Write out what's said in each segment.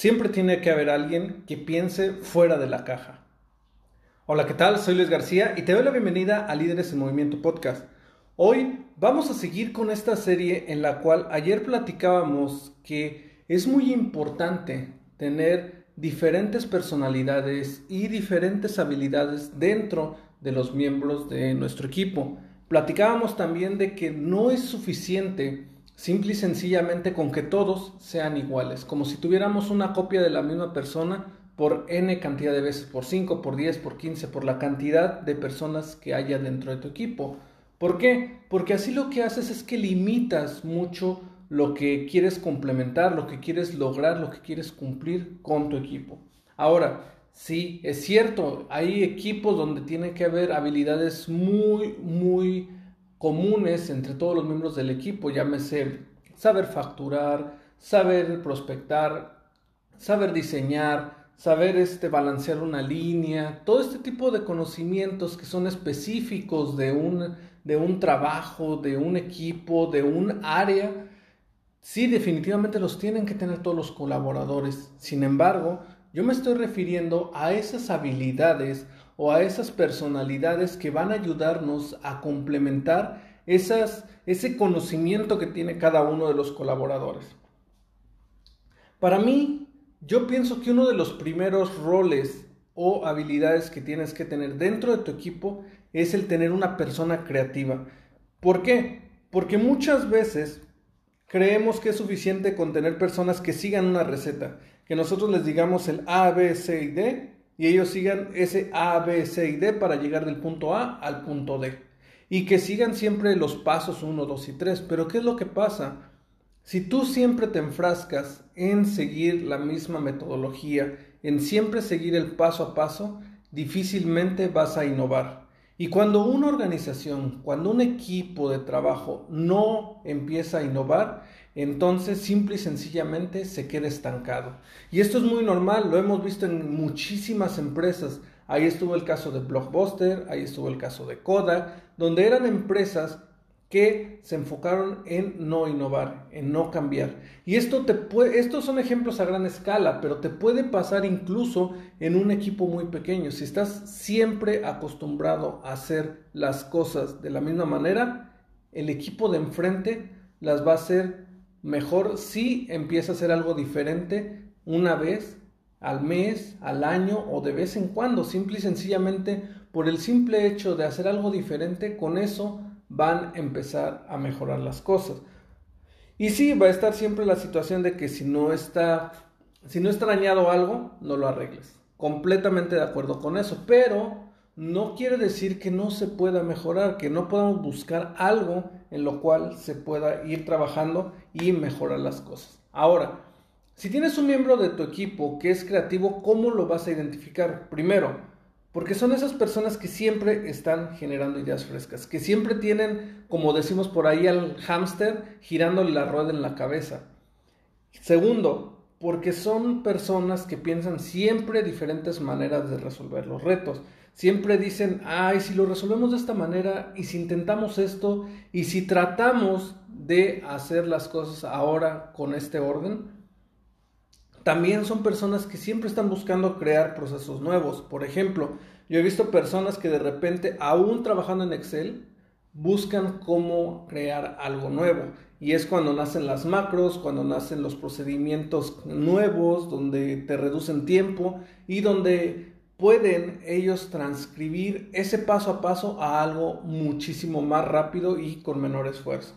Siempre tiene que haber alguien que piense fuera de la caja. Hola, ¿qué tal? Soy Luis García y te doy la bienvenida a Líderes en Movimiento Podcast. Hoy vamos a seguir con esta serie en la cual ayer platicábamos que es muy importante tener diferentes personalidades y diferentes habilidades dentro de los miembros de nuestro equipo. Platicábamos también de que no es suficiente simple y sencillamente con que todos sean iguales, como si tuviéramos una copia de la misma persona por n cantidad de veces, por 5, por 10, por 15, por la cantidad de personas que haya dentro de tu equipo. ¿Por qué? Porque así lo que haces es que limitas mucho lo que quieres complementar, lo que quieres lograr, lo que quieres cumplir con tu equipo. Ahora, sí, es cierto, hay equipos donde tiene que haber habilidades muy, muy comunes entre todos los miembros del equipo, llámese saber facturar, saber prospectar, saber diseñar, saber este, balancear una línea, todo este tipo de conocimientos que son específicos de un, de un trabajo, de un equipo, de un área, sí definitivamente los tienen que tener todos los colaboradores. Sin embargo, yo me estoy refiriendo a esas habilidades o a esas personalidades que van a ayudarnos a complementar ese conocimiento que tiene cada uno de los colaboradores. Para mí, yo pienso que uno de los primeros roles o habilidades que tienes que tener dentro de tu equipo es el tener una persona creativa. ¿Por qué? Porque muchas veces creemos que es suficiente con tener personas que sigan una receta, que nosotros les digamos el A, B, C y D y ellos sigan ese A, B, C y D para llegar del punto A al punto D. Y que sigan siempre los pasos 1, 2 y 3. Pero ¿qué es lo que pasa? Si tú siempre te enfrascas en seguir la misma metodología, en siempre seguir el paso a paso, difícilmente vas a innovar. Y cuando una organización, cuando un equipo de trabajo no empieza a innovar, entonces simple y sencillamente se queda estancado. Y esto es muy normal, lo hemos visto en muchísimas empresas. Ahí estuvo el caso de Blockbuster, ahí estuvo el caso de Kodak, donde eran empresas que se enfocaron en no innovar, en no cambiar. Y esto te estos son ejemplos a gran escala, pero te puede pasar incluso en un equipo muy pequeño. Si estás siempre acostumbrado a hacer las cosas de la misma manera, el equipo de enfrente las va a hacer mejor si empieza a hacer algo diferente una vez al mes, al año o de vez en cuando. Simple y sencillamente por el simple hecho de hacer algo diferente, con eso van a empezar a mejorar las cosas. Y sí, va a estar siempre la situación de que si no está, si no está dañado algo, no lo arregles. Completamente de acuerdo con eso, pero no quiere decir que no se pueda mejorar, que no podamos buscar algo en lo cual se pueda ir trabajando y mejorar las cosas. Ahora, si tienes un miembro de tu equipo que es creativo, ¿cómo lo vas a identificar? Primero, porque son esas personas que siempre están generando ideas frescas, que siempre tienen, como decimos por ahí, al hámster girándole la rueda en la cabeza. Segundo, porque son personas que piensan siempre diferentes maneras de resolver los retos. Siempre dicen, ay, si lo resolvemos de esta manera y si intentamos esto y si tratamos de hacer las cosas ahora con este orden, también son personas que siempre están buscando crear procesos nuevos. Por ejemplo, yo he visto personas que de repente, aún trabajando en Excel, buscan cómo crear algo nuevo. Y es cuando nacen las macros, cuando nacen los procedimientos nuevos, donde te reducen tiempo y donde pueden ellos transcribir ese paso a paso a algo muchísimo más rápido y con menor esfuerzo.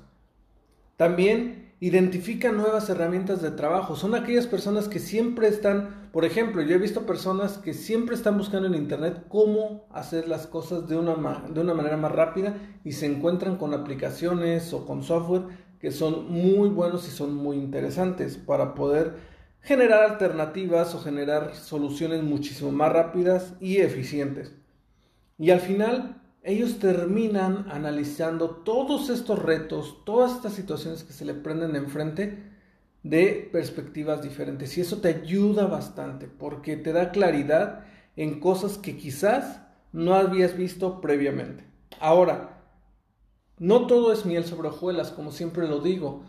También identifican nuevas herramientas de trabajo. Son aquellas personas que siempre están, por ejemplo, yo he visto personas que siempre están buscando en Internet cómo hacer las cosas de una, de una manera más rápida y se encuentran con aplicaciones o con software que son muy buenos y son muy interesantes para poder generar alternativas o generar soluciones muchísimo más rápidas y eficientes. Y al final ellos terminan analizando todos estos retos, todas estas situaciones que se le prenden enfrente de perspectivas diferentes. Y eso te ayuda bastante porque te da claridad en cosas que quizás no habías visto previamente. Ahora, no todo es miel sobre hojuelas, como siempre lo digo.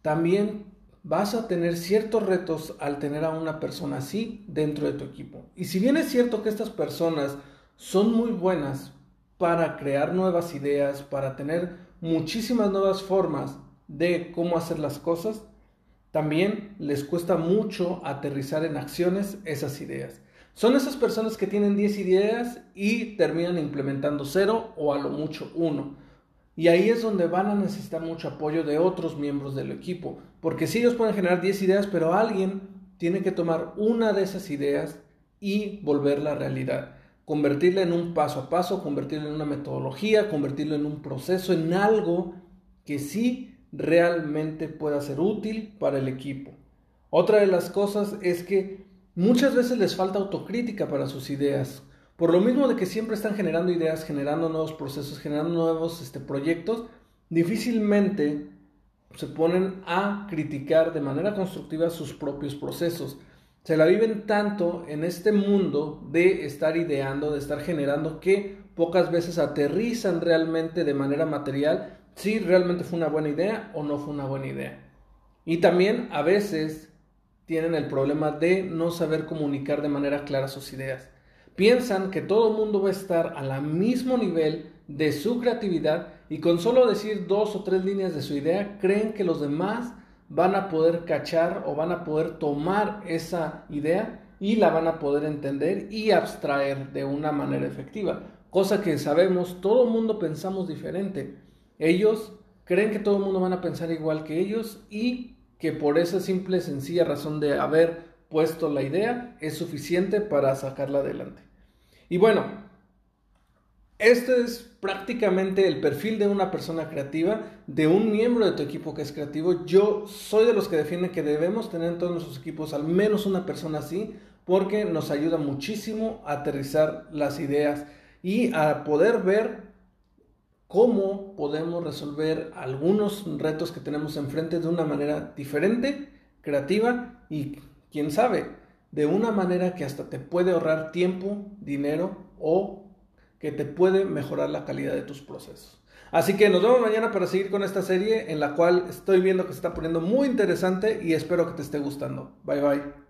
También vas a tener ciertos retos al tener a una persona así dentro de tu equipo. Y si bien es cierto que estas personas son muy buenas para crear nuevas ideas, para tener muchísimas nuevas formas de cómo hacer las cosas, también les cuesta mucho aterrizar en acciones esas ideas. Son esas personas que tienen 10 ideas y terminan implementando cero o a lo mucho uno. Y ahí es donde van a necesitar mucho apoyo de otros miembros del equipo. Porque si ellos pueden generar 10 ideas, pero alguien tiene que tomar una de esas ideas y volverla realidad convertirla en un paso a paso, convertirlo en una metodología, convertirlo en un proceso, en algo que sí realmente pueda ser útil para el equipo. Otra de las cosas es que muchas veces les falta autocrítica para sus ideas. Por lo mismo de que siempre están generando ideas, generando nuevos procesos, generando nuevos este, proyectos, difícilmente se ponen a criticar de manera constructiva sus propios procesos se la viven tanto en este mundo de estar ideando, de estar generando, que pocas veces aterrizan realmente de manera material si realmente fue una buena idea o no fue una buena idea. Y también a veces tienen el problema de no saber comunicar de manera clara sus ideas. Piensan que todo el mundo va a estar al mismo nivel de su creatividad y con solo decir dos o tres líneas de su idea creen que los demás van a poder cachar o van a poder tomar esa idea y la van a poder entender y abstraer de una manera efectiva. Cosa que sabemos, todo el mundo pensamos diferente. Ellos creen que todo el mundo van a pensar igual que ellos y que por esa simple sencilla razón de haber puesto la idea es suficiente para sacarla adelante. Y bueno, este es prácticamente el perfil de una persona creativa, de un miembro de tu equipo que es creativo. Yo soy de los que defienden que debemos tener en todos nuestros equipos al menos una persona así, porque nos ayuda muchísimo a aterrizar las ideas y a poder ver cómo podemos resolver algunos retos que tenemos enfrente de una manera diferente, creativa y, quién sabe, de una manera que hasta te puede ahorrar tiempo, dinero o que te puede mejorar la calidad de tus procesos. Así que nos vemos mañana para seguir con esta serie en la cual estoy viendo que se está poniendo muy interesante y espero que te esté gustando. Bye bye.